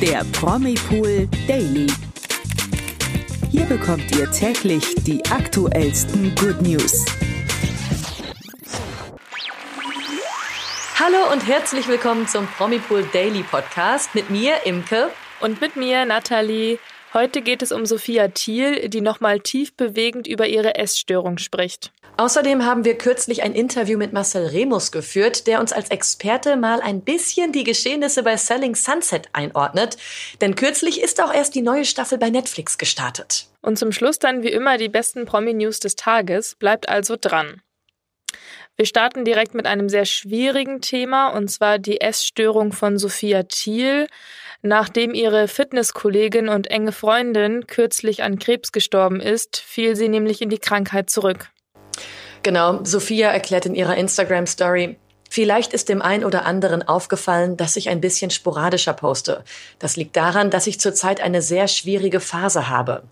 der Promipool Daily. Hier bekommt ihr täglich die aktuellsten Good News. Hallo und herzlich willkommen zum Promipool Daily Podcast mit mir, Imke. Und mit mir, Nathalie. Heute geht es um Sophia Thiel, die nochmal tief bewegend über ihre Essstörung spricht. Außerdem haben wir kürzlich ein Interview mit Marcel Remus geführt, der uns als Experte mal ein bisschen die Geschehnisse bei Selling Sunset einordnet. Denn kürzlich ist auch erst die neue Staffel bei Netflix gestartet. Und zum Schluss dann wie immer die besten Promi-News des Tages. Bleibt also dran. Wir starten direkt mit einem sehr schwierigen Thema, und zwar die Essstörung von Sophia Thiel. Nachdem ihre Fitnesskollegin und enge Freundin kürzlich an Krebs gestorben ist, fiel sie nämlich in die Krankheit zurück. Genau, Sophia erklärt in ihrer Instagram-Story, Vielleicht ist dem einen oder anderen aufgefallen, dass ich ein bisschen sporadischer poste. Das liegt daran, dass ich zurzeit eine sehr schwierige Phase habe.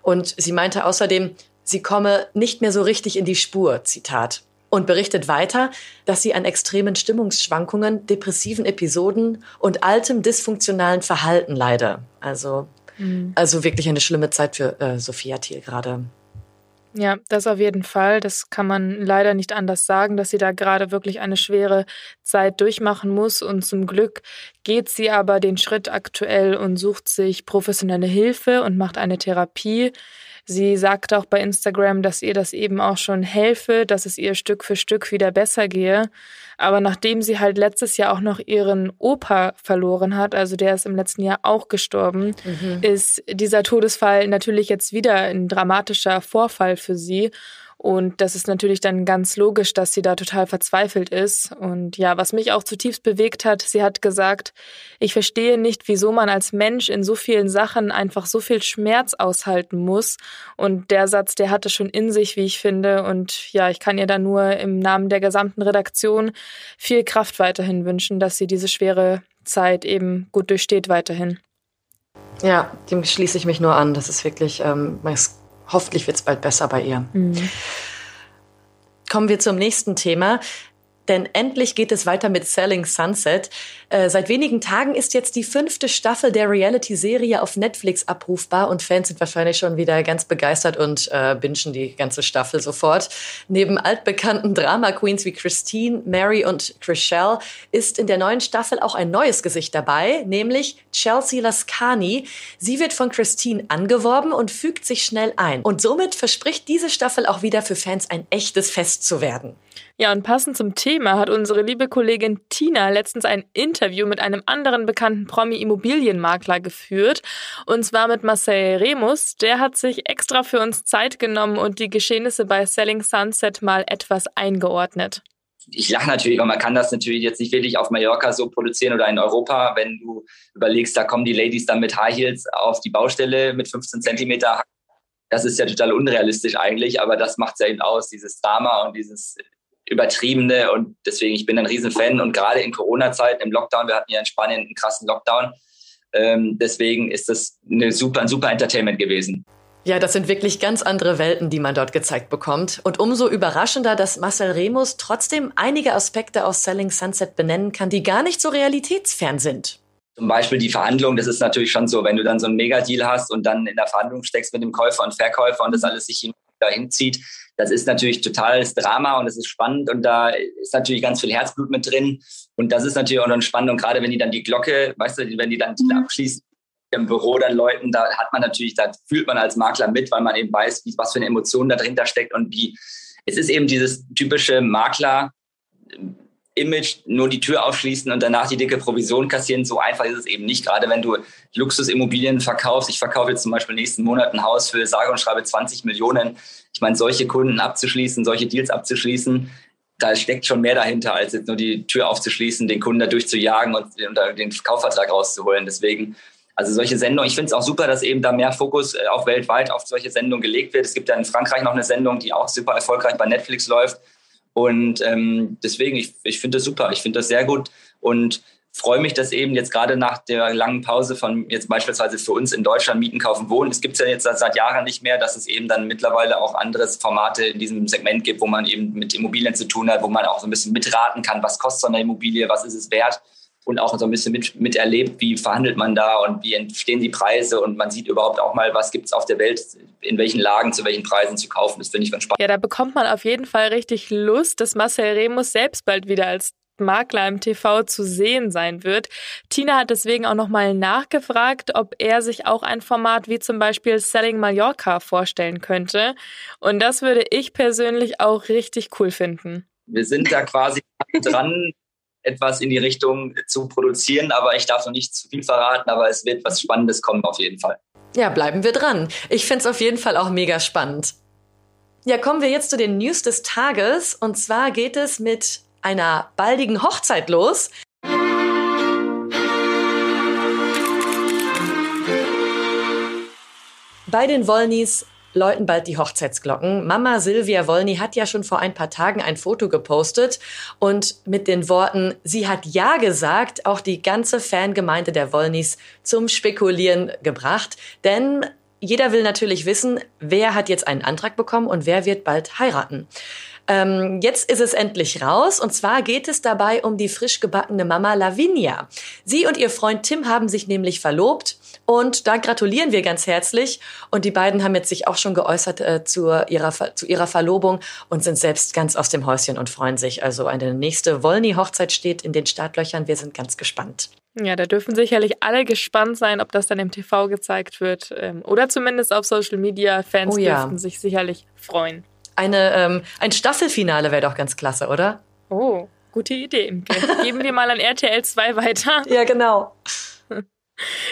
Und sie meinte außerdem, sie komme nicht mehr so richtig in die Spur, Zitat. Und berichtet weiter, dass sie an extremen Stimmungsschwankungen, depressiven Episoden und altem dysfunktionalen Verhalten leide. Also, mhm. also wirklich eine schlimme Zeit für äh, Sophia Thiel gerade. Ja, das auf jeden Fall. Das kann man leider nicht anders sagen, dass sie da gerade wirklich eine schwere Zeit durchmachen muss. Und zum Glück geht sie aber den Schritt aktuell und sucht sich professionelle Hilfe und macht eine Therapie. Sie sagt auch bei Instagram, dass ihr das eben auch schon helfe, dass es ihr Stück für Stück wieder besser gehe. Aber nachdem sie halt letztes Jahr auch noch ihren Opa verloren hat, also der ist im letzten Jahr auch gestorben, mhm. ist dieser Todesfall natürlich jetzt wieder ein dramatischer Vorfall für sie. Und das ist natürlich dann ganz logisch, dass sie da total verzweifelt ist. Und ja, was mich auch zutiefst bewegt hat, sie hat gesagt, ich verstehe nicht, wieso man als Mensch in so vielen Sachen einfach so viel Schmerz aushalten muss. Und der Satz, der hatte schon in sich, wie ich finde. Und ja, ich kann ihr da nur im Namen der gesamten Redaktion viel Kraft weiterhin wünschen, dass sie diese schwere Zeit eben gut durchsteht weiterhin. Ja, dem schließe ich mich nur an. Das ist wirklich, ähm, hoffentlich wird es bald besser bei ihr. Mhm. Kommen wir zum nächsten Thema. Denn endlich geht es weiter mit Selling Sunset. Äh, seit wenigen Tagen ist jetzt die fünfte Staffel der Reality-Serie auf Netflix abrufbar und Fans sind wahrscheinlich schon wieder ganz begeistert und äh, bingen die ganze Staffel sofort. Neben altbekannten Drama-Queens wie Christine, Mary und Chriselle ist in der neuen Staffel auch ein neues Gesicht dabei, nämlich Chelsea Lascani. Sie wird von Christine angeworben und fügt sich schnell ein. Und somit verspricht diese Staffel auch wieder für Fans ein echtes Fest zu werden. Ja, und passend zum Thema hat unsere liebe Kollegin Tina letztens ein Interview mit einem anderen bekannten Promi-Immobilienmakler geführt. Und zwar mit Marcel Remus. Der hat sich extra für uns Zeit genommen und die Geschehnisse bei Selling Sunset mal etwas eingeordnet ich lache natürlich, weil man kann das natürlich jetzt nicht wirklich auf Mallorca so produzieren oder in Europa, wenn du überlegst, da kommen die Ladies dann mit High Heels auf die Baustelle mit 15 Zentimeter. Das ist ja total unrealistisch eigentlich, aber das macht es ja eben aus, dieses Drama und dieses übertriebene und deswegen, ich bin ein Riesenfan und gerade in Corona-Zeiten, im Lockdown, wir hatten ja in Spanien einen krassen Lockdown, ähm, deswegen ist das eine super, ein super Entertainment gewesen. Ja, das sind wirklich ganz andere Welten, die man dort gezeigt bekommt. Und umso überraschender, dass Marcel Remus trotzdem einige Aspekte aus Selling Sunset benennen kann, die gar nicht so realitätsfern sind. Zum Beispiel die Verhandlung, das ist natürlich schon so, wenn du dann so einen Megadeal hast und dann in der Verhandlung steckst mit dem Käufer und Verkäufer und das alles sich dahin zieht, das ist natürlich totales Drama und es ist spannend und da ist natürlich ganz viel Herzblut mit drin. Und das ist natürlich auch noch spannend. Und gerade wenn die dann die Glocke, weißt du, wenn die dann mhm. abschließen im Büro dann Leuten, da hat man natürlich, da fühlt man als Makler mit, weil man eben weiß, wie, was für eine Emotion da dahinter steckt und wie, es ist eben dieses typische Makler, Image nur die Tür aufschließen und danach die dicke Provision kassieren. So einfach ist es eben nicht. Gerade wenn du Luxusimmobilien verkaufst. Ich verkaufe jetzt zum Beispiel nächsten Monat ein Haus für sage und schreibe 20 Millionen. Ich meine, solche Kunden abzuschließen, solche Deals abzuschließen, da steckt schon mehr dahinter, als jetzt nur die Tür aufzuschließen, den Kunden dadurch zu jagen und, den Kaufvertrag rauszuholen. Deswegen, also solche Sendungen, ich finde es auch super, dass eben da mehr Fokus äh, auch weltweit auf solche Sendungen gelegt wird. Es gibt ja in Frankreich noch eine Sendung, die auch super erfolgreich bei Netflix läuft und ähm, deswegen, ich, ich finde das super, ich finde das sehr gut und freue mich, dass eben jetzt gerade nach der langen Pause von jetzt beispielsweise für uns in Deutschland Mieten, Kaufen, Wohnen, es gibt es ja jetzt seit Jahren nicht mehr, dass es eben dann mittlerweile auch andere Formate in diesem Segment gibt, wo man eben mit Immobilien zu tun hat, wo man auch so ein bisschen mitraten kann, was kostet so eine Immobilie, was ist es wert. Und auch so ein bisschen mit, miterlebt, wie verhandelt man da und wie entstehen die Preise und man sieht überhaupt auch mal, was gibt es auf der Welt, in welchen Lagen, zu welchen Preisen zu kaufen. Das finde ich ganz spannend. Ja, da bekommt man auf jeden Fall richtig Lust, dass Marcel Remus selbst bald wieder als Makler im TV zu sehen sein wird. Tina hat deswegen auch nochmal nachgefragt, ob er sich auch ein Format wie zum Beispiel Selling Mallorca vorstellen könnte. Und das würde ich persönlich auch richtig cool finden. Wir sind da quasi dran, etwas in die Richtung zu produzieren, aber ich darf noch nicht zu viel verraten, aber es wird was Spannendes kommen auf jeden Fall. Ja, bleiben wir dran. Ich finde es auf jeden Fall auch mega spannend. Ja, kommen wir jetzt zu den News des Tages. Und zwar geht es mit einer baldigen Hochzeit los. Bei den Wollnys läuten bald die Hochzeitsglocken. Mama Silvia Wolny hat ja schon vor ein paar Tagen ein Foto gepostet und mit den Worten, sie hat Ja gesagt, auch die ganze Fangemeinde der Wolnys zum Spekulieren gebracht. Denn jeder will natürlich wissen, wer hat jetzt einen Antrag bekommen und wer wird bald heiraten. Ähm, jetzt ist es endlich raus und zwar geht es dabei um die frisch gebackene Mama Lavinia. Sie und ihr Freund Tim haben sich nämlich verlobt und da gratulieren wir ganz herzlich. Und die beiden haben jetzt sich auch schon geäußert äh, zu, ihrer, zu ihrer Verlobung und sind selbst ganz aus dem Häuschen und freuen sich. Also eine nächste Wollny-Hochzeit steht in den Startlöchern. Wir sind ganz gespannt. Ja, da dürfen sicherlich alle gespannt sein, ob das dann im TV gezeigt wird ähm, oder zumindest auf Social Media. Fans oh, ja. dürften sich sicherlich freuen. Eine, ähm, ein Staffelfinale wäre doch ganz klasse, oder? Oh, gute Idee. Geben wir mal an RTL 2 weiter. Ja, genau.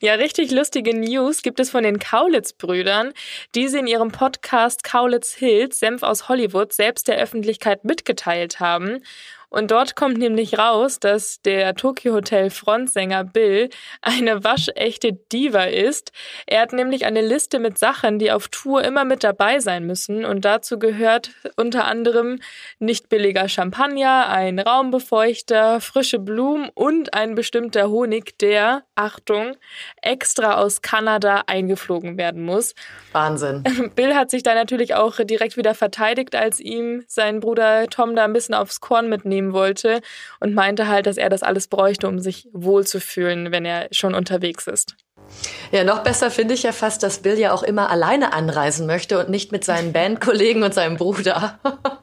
Ja, richtig lustige News gibt es von den Kaulitz-Brüdern, die sie in ihrem Podcast Kaulitz Hills, Senf aus Hollywood, selbst der Öffentlichkeit mitgeteilt haben. Und dort kommt nämlich raus, dass der Tokyo Hotel Frontsänger Bill eine waschechte Diva ist. Er hat nämlich eine Liste mit Sachen, die auf Tour immer mit dabei sein müssen. Und dazu gehört unter anderem nicht billiger Champagner, ein Raumbefeuchter, frische Blumen und ein bestimmter Honig, der, Achtung, extra aus Kanada eingeflogen werden muss. Wahnsinn. Bill hat sich da natürlich auch direkt wieder verteidigt, als ihm sein Bruder Tom da ein bisschen aufs Korn mitnehmen nehmen wollte und meinte halt, dass er das alles bräuchte, um sich wohlzufühlen, wenn er schon unterwegs ist. Ja, noch besser finde ich ja fast, dass Bill ja auch immer alleine anreisen möchte und nicht mit seinen Bandkollegen und seinem Bruder.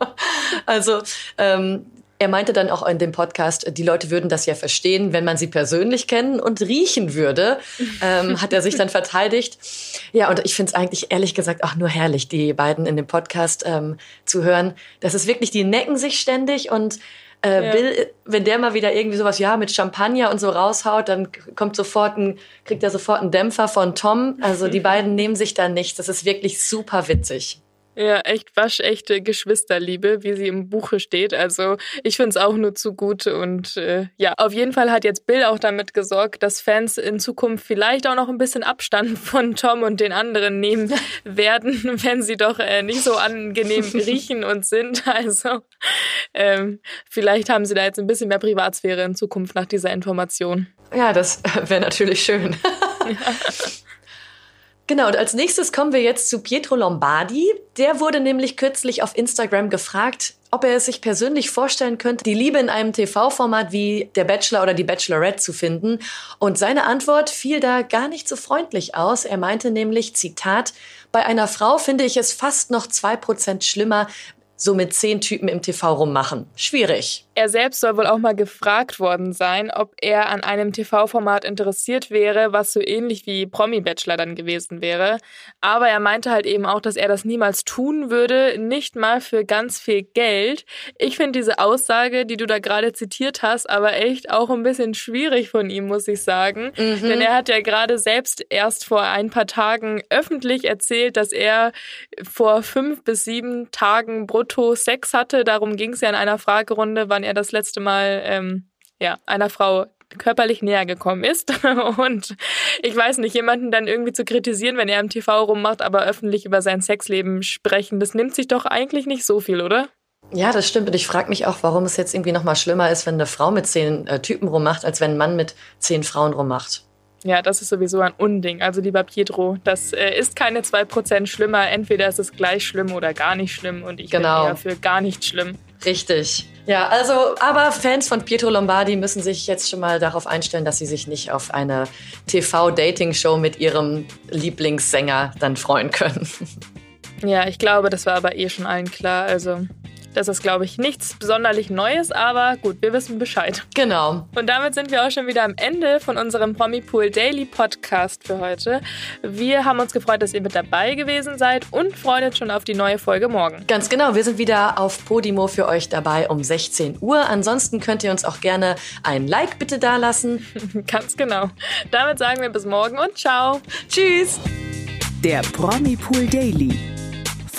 also ähm, er meinte dann auch in dem Podcast, die Leute würden das ja verstehen, wenn man sie persönlich kennen und riechen würde, ähm, hat er sich dann verteidigt. Ja, und ich finde es eigentlich ehrlich gesagt auch nur herrlich, die beiden in dem Podcast ähm, zu hören. Das ist wirklich, die necken sich ständig und äh, ja. Bill, wenn der mal wieder irgendwie sowas, ja, mit Champagner und so raushaut, dann kommt sofort ein, kriegt er sofort einen Dämpfer von Tom. Also die beiden nehmen sich da nichts. Das ist wirklich super witzig. Ja, echt waschechte Geschwisterliebe, wie sie im Buche steht. Also ich finde es auch nur zu gut. Und äh, ja, auf jeden Fall hat jetzt Bill auch damit gesorgt, dass Fans in Zukunft vielleicht auch noch ein bisschen Abstand von Tom und den anderen nehmen werden, wenn sie doch äh, nicht so angenehm riechen und sind. Also ähm, vielleicht haben sie da jetzt ein bisschen mehr Privatsphäre in Zukunft nach dieser Information. Ja, das wäre natürlich schön. Genau, und als nächstes kommen wir jetzt zu Pietro Lombardi. Der wurde nämlich kürzlich auf Instagram gefragt, ob er es sich persönlich vorstellen könnte, die Liebe in einem TV-Format wie Der Bachelor oder die Bachelorette zu finden. Und seine Antwort fiel da gar nicht so freundlich aus. Er meinte nämlich, Zitat, bei einer Frau finde ich es fast noch zwei Prozent schlimmer, so mit zehn Typen im TV rummachen. Schwierig. Er selbst soll wohl auch mal gefragt worden sein, ob er an einem TV-Format interessiert wäre, was so ähnlich wie Promi-Bachelor dann gewesen wäre. Aber er meinte halt eben auch, dass er das niemals tun würde, nicht mal für ganz viel Geld. Ich finde diese Aussage, die du da gerade zitiert hast, aber echt auch ein bisschen schwierig von ihm, muss ich sagen. Mhm. Denn er hat ja gerade selbst erst vor ein paar Tagen öffentlich erzählt, dass er vor fünf bis sieben Tagen brutto Sex hatte. Darum ging es ja in einer Fragerunde, wann wann er das letzte Mal ähm, ja, einer Frau körperlich näher gekommen ist. Und ich weiß nicht, jemanden dann irgendwie zu kritisieren, wenn er im TV rummacht, aber öffentlich über sein Sexleben sprechen, das nimmt sich doch eigentlich nicht so viel, oder? Ja, das stimmt. Und ich frage mich auch, warum es jetzt irgendwie noch mal schlimmer ist, wenn eine Frau mit zehn äh, Typen rummacht, als wenn ein Mann mit zehn Frauen rummacht. Ja, das ist sowieso ein Unding. Also lieber Pietro, das äh, ist keine 2% schlimmer. Entweder ist es gleich schlimm oder gar nicht schlimm. Und ich genau. bin eher für gar nicht schlimm. Richtig. Ja, also, aber Fans von Pietro Lombardi müssen sich jetzt schon mal darauf einstellen, dass sie sich nicht auf eine TV-Dating-Show mit ihrem Lieblingssänger dann freuen können. Ja, ich glaube, das war aber eh schon allen klar. Also das ist, glaube ich, nichts besonderlich Neues, aber gut, wir wissen Bescheid. Genau. Und damit sind wir auch schon wieder am Ende von unserem Promipool Daily Podcast für heute. Wir haben uns gefreut, dass ihr mit dabei gewesen seid und freuen uns schon auf die neue Folge morgen. Ganz genau, wir sind wieder auf Podimo für euch dabei um 16 Uhr. Ansonsten könnt ihr uns auch gerne ein Like bitte dalassen. Ganz genau. Damit sagen wir bis morgen und ciao. Tschüss. Der Promipool Daily